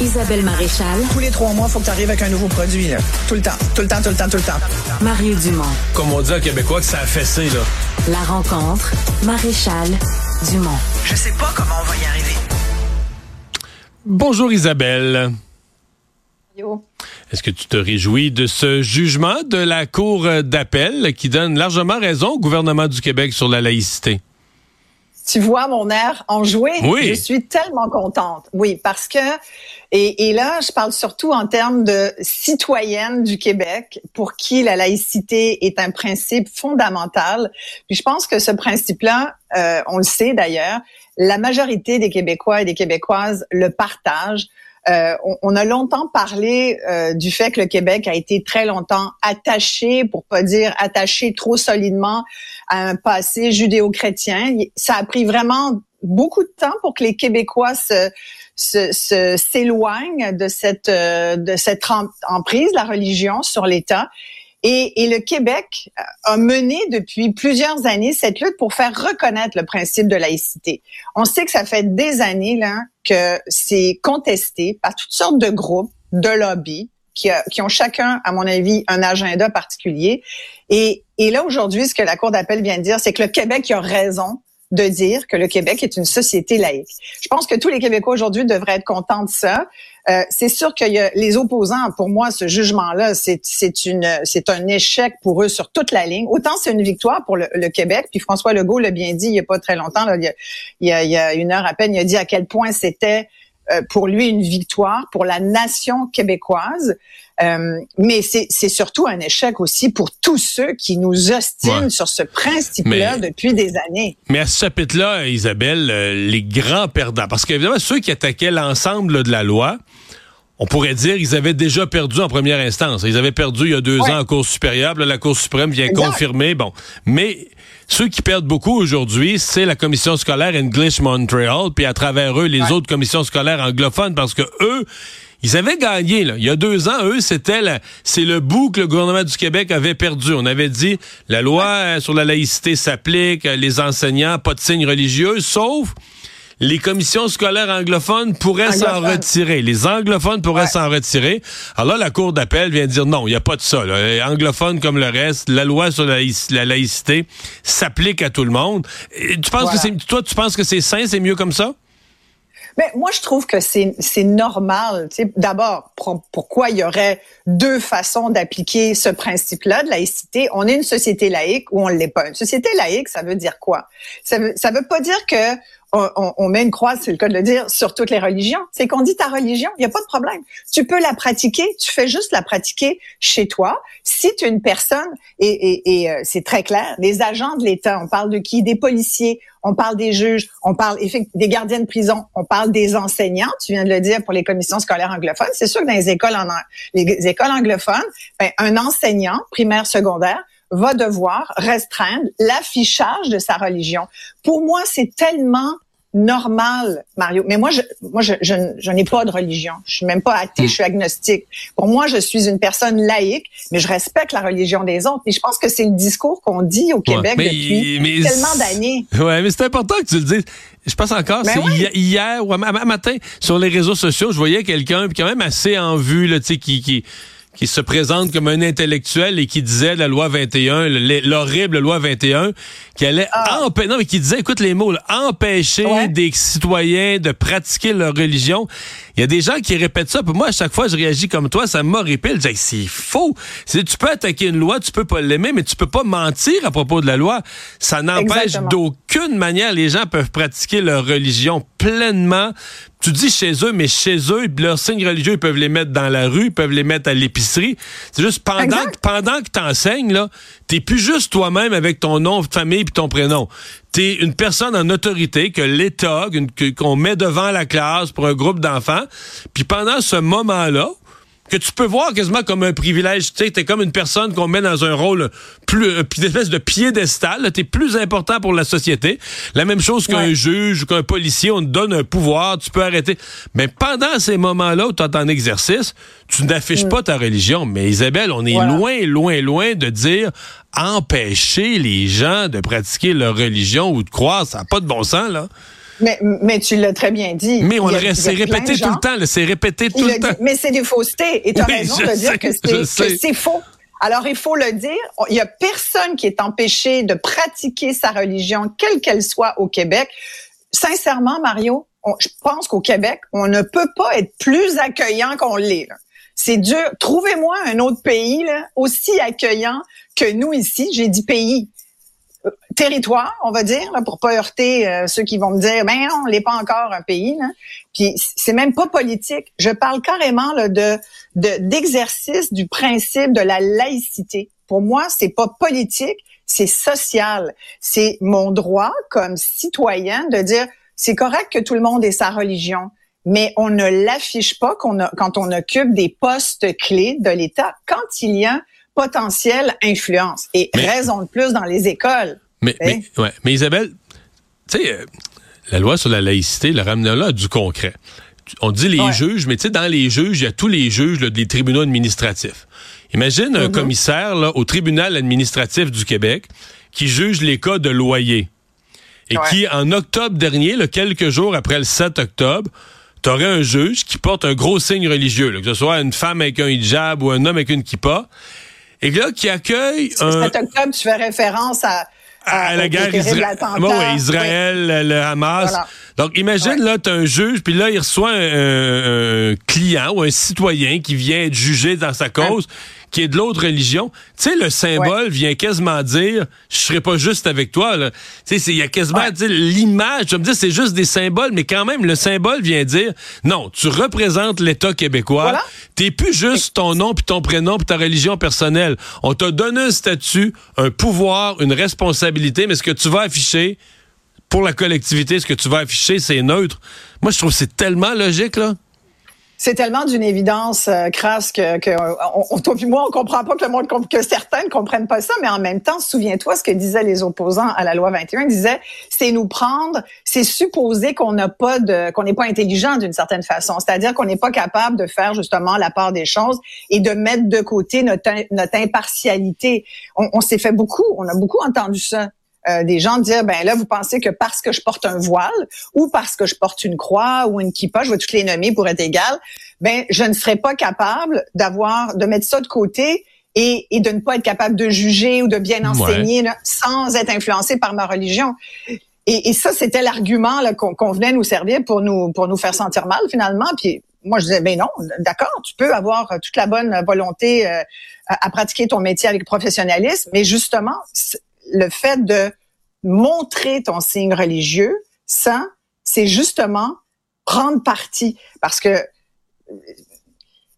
Isabelle Maréchal. Tous les trois mois, il faut que tu arrives avec un nouveau produit. Là. Tout le temps, tout le temps, tout le temps, tout le temps. Mario Dumont. Comme on dit en québécois que ça a fessé, là. La rencontre. Maréchal Dumont. Je sais pas comment on va y arriver. Bonjour Isabelle. Yo. Est-ce que tu te réjouis de ce jugement de la Cour d'appel qui donne largement raison au gouvernement du Québec sur la laïcité? Tu vois mon air enjoué? Oui. Je suis tellement contente. Oui, parce que, et, et là, je parle surtout en termes de citoyenne du Québec pour qui la laïcité est un principe fondamental. Puis je pense que ce principe-là, euh, on le sait d'ailleurs, la majorité des Québécois et des Québécoises le partagent. Euh, on, on, a longtemps parlé euh, du fait que le Québec a été très longtemps attaché, pour pas dire attaché trop solidement, un passé judéo-chrétien. Ça a pris vraiment beaucoup de temps pour que les Québécois se s'éloignent se, de cette euh, de cette emprise la religion sur l'État. Et, et, le Québec a mené depuis plusieurs années cette lutte pour faire reconnaître le principe de laïcité. On sait que ça fait des années là que c'est contesté par toutes sortes de groupes, de lobbies, qui, a, qui, ont chacun, à mon avis, un agenda particulier. Et, et là, aujourd'hui, ce que la Cour d'appel vient de dire, c'est que le Québec a raison de dire que le Québec est une société laïque. Je pense que tous les Québécois aujourd'hui devraient être contents de ça. Euh, c'est sûr qu'il y a les opposants. Pour moi, ce jugement-là, c'est un échec pour eux sur toute la ligne. Autant c'est une victoire pour le, le, Québec. Puis François Legault l'a bien dit il y a pas très longtemps. Là, il, y a, il, y a, une heure à peine, il a dit à quel point c'était pour lui une victoire pour la nation québécoise. Euh, mais c'est surtout un échec aussi pour tous ceux qui nous ostinent Ouais. sur ce principe-là depuis des années. Mais à ce chapitre-là, Isabelle, euh, les grands perdants, parce qu'évidemment, ceux qui attaquaient l'ensemble de la loi, on pourrait dire ils avaient déjà perdu en première instance. Ils avaient perdu il y a deux Ouais. ans en Cour supérieure. Là, la Cour suprême vient Exact. confirmer. Bon, mais ceux qui perdent beaucoup aujourd'hui, c'est la commission scolaire English Montreal, puis à travers eux, les Ouais. autres commissions scolaires anglophones, parce que eux, ils avaient gagné. Là. Il y a deux ans, eux, c'était la- c'est le bout que le gouvernement du Québec avait perdu. On avait dit la loi euh, sur la laïcité s'applique, euh, les enseignants, pas de signes religieux, sauf les commissions scolaires anglophones pourraient s'en retirer. Les anglophones pourraient Ouais. s'en retirer. Alors là, la Cour d'appel vient dire non, il n'y a pas de ça. Là. Les Anglophones comme le reste, la loi sur la, laïc- la laïcité s'applique à tout le monde. Et tu penses Voilà. que c'est toi, tu penses que c'est sain, c'est mieux comme ça? Mais moi, je trouve que c'est c'est normal. D'abord, pour- pourquoi il y aurait deux façons d'appliquer ce principe-là de laïcité? On est une société laïque ou on l'est pas. Une société laïque, ça veut dire quoi? Ça veut ça veut pas dire que on, met une croix, c'est le cas de le dire, sur toutes les religions. C'est qu'on dit ta religion, il y a pas de problème. Tu peux la pratiquer, tu fais juste la pratiquer chez toi. Si tu es une personne, et, euh, c'est très clair, les agents de l'État, on parle de qui? Des policiers, on parle des juges, on parle des gardiens de prison, on parle des enseignants, tu viens de le dire pour les commissions scolaires anglophones. C'est sûr que dans les écoles, en, les écoles anglophones, ben, un enseignant primaire, secondaire, va devoir restreindre l'affichage de sa religion. Pour moi, c'est tellement normal, Mario. Mais moi, je, moi, je, je, je n'ai pas de religion. Je suis même pas athée, je suis agnostique. Pour moi, je suis une personne laïque, mais je respecte la religion des autres. Et je pense que c'est le discours qu'on dit au Québec mais- depuis mais tellement d'années. Ouais, mais c'est important que tu le dises. Je pense encore, Ben c'est hier ou ma- matin, sur les réseaux sociaux, je voyais quelqu'un, puis quand même assez en vue, là, tu sais, qui, qui, qui se présente comme un intellectuel et qui disait la loi 21, le- l'horrible loi 21, qui allait Ah. empêcher, non, mais qui disait, écoute les mots, là, empêcher Ouais. des citoyens de pratiquer leur religion. Il y a des gens qui répètent ça, puis moi, à chaque fois, je réagis comme toi, ça m'horripile. Je dis, c'est faux. Tu peux attaquer une loi, tu peux pas l'aimer, mais tu peux pas mentir à propos de la loi. Ça n'empêche d'aucune manière les gens peuvent pratiquer leur religion pleinement. Tu dis chez eux, mais chez eux, leurs signes religieux, ils peuvent les mettre dans la rue, ils peuvent les mettre à l'épicerie. C'est juste pendant Exact. que, pendant que t'enseignes, là, t'es plus juste toi-même avec ton nom de famille puis ton prénom. T'es une personne en autorité que l'État, qu'on met devant la classe pour un groupe d'enfants. Puis pendant ce moment-là, que tu peux voir quasiment comme un privilège. Tu sais, t'es comme une personne qu'on met dans un rôle plus, un- une espèce de piédestal. T'es plus important pour la société. La même chose qu'un Ouais. juge ou qu'un policier, on te donne un pouvoir, tu peux arrêter. Mais pendant ces moments-là où tu es en exercice, tu n'affiches pas ta religion. Mais Isabelle, on est Voilà. loin, loin, loin de dire empêcher les gens de pratiquer leur religion ou de croire. Ça n'a pas de bon sens, là. Mais, mais tu l'as très bien dit. Mais on a- le c'est répété tout le temps, c'est répété tout le dit- temps. mais c'est des faussetés. Et tu as Oui, raison de dire sais, que je c'est- sais. que c'est faux. Alors, il faut le dire. Il y a personne qui est empêché de pratiquer sa religion, quelle qu'elle soit au Québec. Sincèrement, Mario, on- je pense qu'au Québec, on ne peut pas être plus accueillant qu'on l'est. C'est dur. Trouvez-moi un autre pays là, aussi accueillant que nous ici. J'ai dit pays. Territoire, on va dire, là, pour pas heurter euh, ceux qui vont me dire, ben on n'est pas encore un pays. Là. Puis c'est même pas politique. Je parle carrément là, de de- d'exercice du principe de la laïcité. Pour moi, c'est pas politique, c'est social. C'est mon droit comme citoyen de dire c'est correct que tout le monde ait sa religion, mais on ne l'affiche pas a- quand on occupe des postes clés de l'État quand il y a potentielle influence et Mais- raison de plus dans les écoles. Mais, mais, ouais, mais Isabelle, tu sais, euh, la loi sur la laïcité, le ramenant là à du concret. On dit les Ouais. juges, mais tu sais, dans les juges, il y a tous les juges là, des tribunaux administratifs. Imagine un Mhm. commissaire là, au tribunal administratif du Québec qui juge les cas de loyer et Ouais. qui, en octobre dernier, quelques jours après le 7 octobre, t'aurais un juge qui porte un gros signe religieux, là, que ce soit une femme avec un hijab ou un homme avec une kippa, et là, qui accueille un... 7 octobre, tu fais référence à, à la guerre terrible Isra- attentat. Bon, ouais, Israël, le- le Hamas. Voilà. Donc, imagine, Ouais. là, tu un juge, puis là, il reçoit un, un client ou un citoyen qui vient être jugé dans sa cause, qui est de l'autre religion. Tu sais, le symbole vient quasiment dire, je serai pas juste avec toi. là. Tu sais, il y a quasiment l'image, je me dis, c'est juste des symboles, mais quand même, le symbole vient dire, non, tu représentes l'État québécois. Voilà. T'es plus juste ton nom puis ton prénom puis ta religion personnelle. On t'a donné un statut, un pouvoir, une responsabilité, mais ce que tu vas afficher pour la collectivité, ce que tu vas afficher, c'est neutre. Moi, je trouve que c'est tellement logique, là. C'est tellement d'une évidence euh, crasse que, que euh, on, on- toi moi, on comprend pas que le monde que certains ne comprennent pas ça, mais en même temps, souviens-toi ce que disaient les opposants à la loi 21, ils disaient c'est nous prendre, c'est supposer qu'on n'a pas de qu'on n'est pas intelligent d'une certaine façon, c'est-à-dire qu'on n'est pas capable de faire justement la part des choses et de mettre de côté notre notre impartialité. On, on s'est fait beaucoup, on a beaucoup entendu ça. Euh, des gens dire ben là vous pensez que parce que je porte un voile ou parce que je porte une croix ou une kippa, je vais toutes les nommer pour être égal, ben je ne serais pas capable d'avoir de mettre ça de côté et, et de ne pas être capable de juger ou de bien enseigner là, sans être influencé par ma religion. Et, et ça c'était l'argument qu'on qu'on venait nous servir pour nous pour nous faire sentir mal finalement. Puis moi je disais ben non, d'accord, tu peux avoir euh, toute la bonne volonté euh, à, pratiquer ton métier avec professionnalisme, mais justement le fait de montrer ton signe religieux, ça, c'est justement prendre parti. Parce que, sais,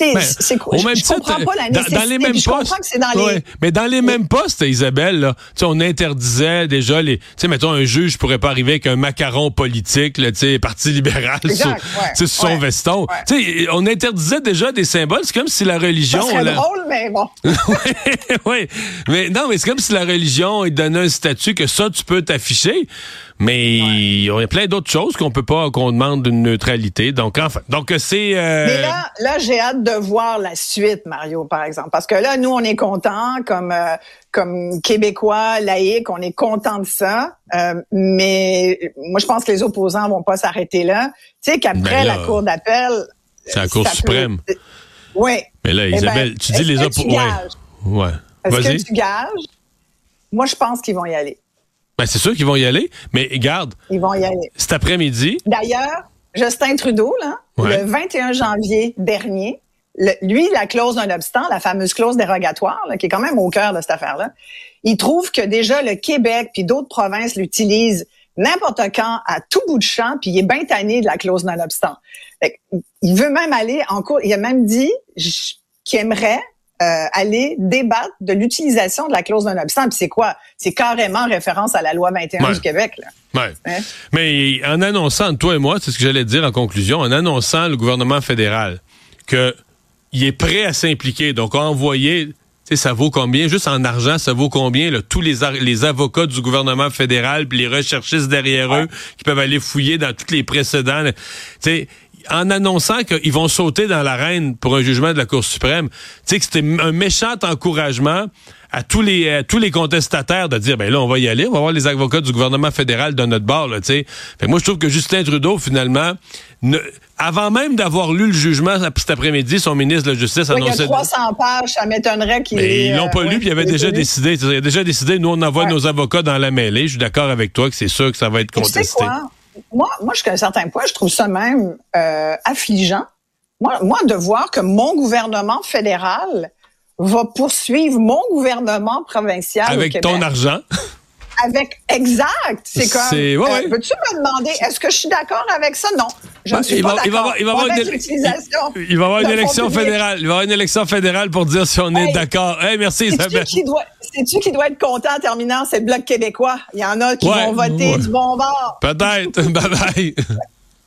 Ben, c'est quoi? Au Je, comprends pas la dans- nécessité. dans les mêmes je postes. que c'est dans les... Ouais, mais dans les mêmes postes, Isabelle, là, tu sais, on interdisait déjà les. Tu sais, mettons, un juge pourrait pas arriver avec un macaron politique, là, tu sais, Parti libéral Exact, sur, ouais, sur son ouais, veston. ouais. Tu sais, on interdisait déjà des symboles. C'est comme si la religion. La- drôle, mais bon. oui, mais non, mais c'est comme si la religion donnait un statut que ça tu peux t'afficher, mais il y a plein d'autres choses qu'on peut pas qu'on demande une neutralité. Donc enfin, donc c'est euh, Mais là, là, j'ai hâte de voir la suite, Mario, par exemple, parce que là, nous, on est contents comme euh, comme Québécois laïcs, on est contents de ça. Euh, mais moi, je pense que les opposants vont pas s'arrêter là. Tu sais qu'après Ben la Cour d'appel, c'est la Cour peut- suprême. Oui. Mais là, Eh ben, Isabelle, tu dis les que oppo- tu ouais. Ouais. Est-ce que tu gages? Moi, je pense qu'ils vont y aller. Ben, c'est sûr qu'ils vont y aller, mais garde, Ils vont y aller. cet après-midi, D'ailleurs, Justin Trudeau, là, Ouais. le 21 janvier dernier, le- lui, la clause d'un obstant, la fameuse clause dérogatoire, là, qui est quand même au cœur de cette affaire-là, il trouve que déjà le Québec puis d'autres provinces l'utilisent n'importe quand, à tout bout de champ, puis il est bien tanné de la clause d'un obstant. Fait que, Il veut même aller en cours. Il a même dit qu'il aimerait euh, aller débattre de l'utilisation de la clause d'un obstant. Puis c'est quoi? C'est carrément référence à la loi 21 Ouais. du Québec. Là. ouais. Hein? Mais en annonçant, toi et moi, c'est ce que j'allais te dire en conclusion, en annonçant le gouvernement fédéral que il est prêt à s'impliquer, donc à envoyer, tu sais, ça vaut combien, juste en argent, ça vaut combien, là, tous les, les avocats du gouvernement fédéral, puis les recherchistes derrière eux, qui peuvent aller fouiller dans tous les précédents, là. En annonçant qu'ils vont sauter dans l'arène pour un jugement de la Cour suprême, tu sais que c'était un méchant encouragement à tous les à tous les contestataires de dire ben là on va y aller, on va voir les avocats du gouvernement fédéral de notre bord là, tu sais. Fait que moi je trouve que Justin Trudeau finalement ne, avant même d'avoir lu le jugement cet après-midi, son ministre de la Justice Oui, il y annonçait a 300 pages, ça m'étonnerait qu'il mais ils l'ont pas euh, lu, ouais, puis ils avaient qu'il ait déjà lu. décidé. Ils avaient déjà décidé, nous, on envoie Ouais. nos avocats dans la mêlée. Je suis d'accord avec toi que c'est sûr que ça va être Et Tu sais contesté. quoi? Moi, moi, jusqu'à un certain point, je trouve ça même euh, affligeant. Moi, moi, de voir que mon gouvernement fédéral va poursuivre mon gouvernement provincial au Avec Québec. ton argent. Avec exact. C'est comme. Ouais, ouais. Peux-tu me demander est-ce que je suis d'accord avec ça? Non, je Ben, ne suis il pas va- il va d'accord. avoir- il va avoir Avec une- Il va y avoir une élection fédérale. Il va y avoir une élection fédérale pour dire si on est d'accord. Hey, merci Isabelle. sais-tu qui doit être content en terminant? C'est le Bloc québécois? Il y en a qui Ouais, vont voter du bon bord. Peut-être. bye bye.